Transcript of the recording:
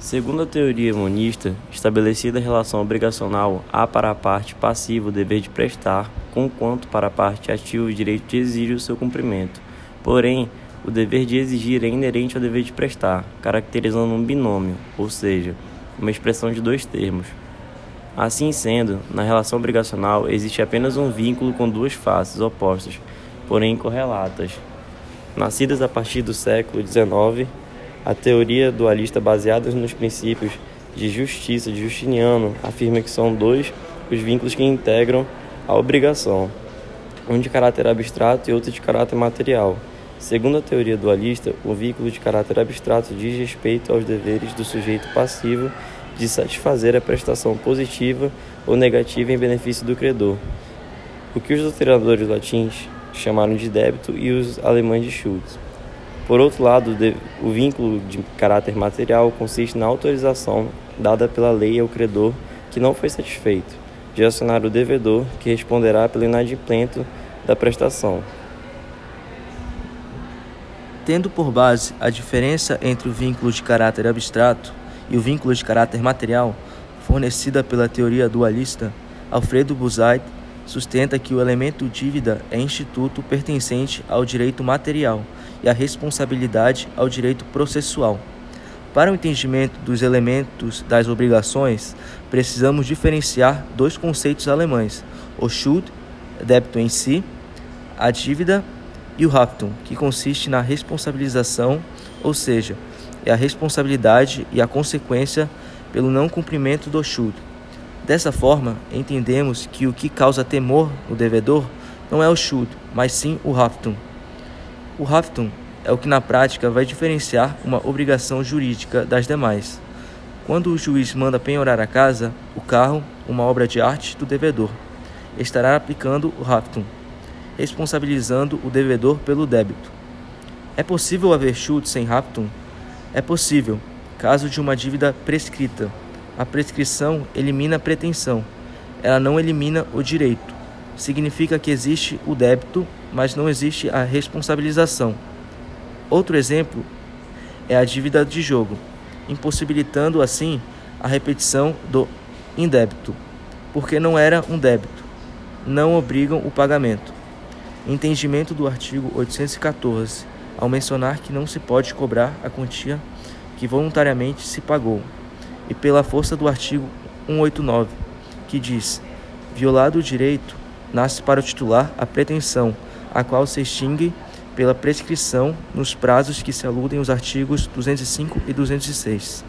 Segundo a teoria monista, estabelecida a relação obrigacional, há para a parte passiva o dever de prestar, conquanto para a parte ativa o direito de exigir o seu cumprimento. Porém, o dever de exigir é inerente ao dever de prestar, caracterizando um binômio, ou seja, uma expressão de dois termos. Assim sendo, na relação obrigacional existe apenas um vínculo com duas faces opostas, porém correlatas. Nascidas a partir do século XIX, a teoria dualista baseada nos princípios de justiça de Justiniano afirma que são dois os vínculos que integram a obrigação, um de caráter abstrato e outro de caráter material. Segundo a teoria dualista, o vínculo de caráter abstrato diz respeito aos deveres do sujeito passivo de satisfazer a prestação positiva ou negativa em benefício do credor, o que os doutrinadores latins chamaram de débito e os alemães de Schultz. Por outro lado, o vínculo de caráter material consiste na autorização dada pela lei ao credor que não foi satisfeito, de acionar o devedor, que responderá pelo inadimplemento da prestação. Tendo por base a diferença entre o vínculo de caráter abstrato e o vínculo de caráter material, fornecida pela teoria dualista, Alfredo Buzait sustenta que o elemento dívida é instituto pertencente ao direito material e a responsabilidade ao direito processual. Para o entendimento dos elementos das obrigações, precisamos diferenciar dois conceitos alemães: o Schuld, débito em si, a dívida, e o Haftung, que consiste na responsabilização, ou seja, é a responsabilidade e a consequência pelo não cumprimento do Schuld. Dessa forma, entendemos que o que causa temor no devedor não é o Schuld, mas sim o Haftung. O Haftung é o que na prática vai diferenciar uma obrigação jurídica das demais. Quando o juiz manda penhorar a casa, o carro, uma obra de arte do devedor, estará aplicando o Haftung, responsabilizando o devedor pelo débito. É possível haver chute sem Haftung? É possível, caso de uma dívida prescrita. A prescrição elimina a pretensão, ela não elimina o direito. Significa que existe o débito mas não existe a responsabilização. Outro exemplo é a dívida de jogo, impossibilitando assim a repetição do indébito, porque não era um débito, não obrigam o pagamento. Entendimento do artigo 814, ao mencionar que não se pode cobrar a quantia que voluntariamente se pagou, e pela força do artigo 189, que diz: violado o direito, nasce para o titular a pretensão a qual se extingue pela prescrição nos prazos que se aludem os artigos 205 e 206.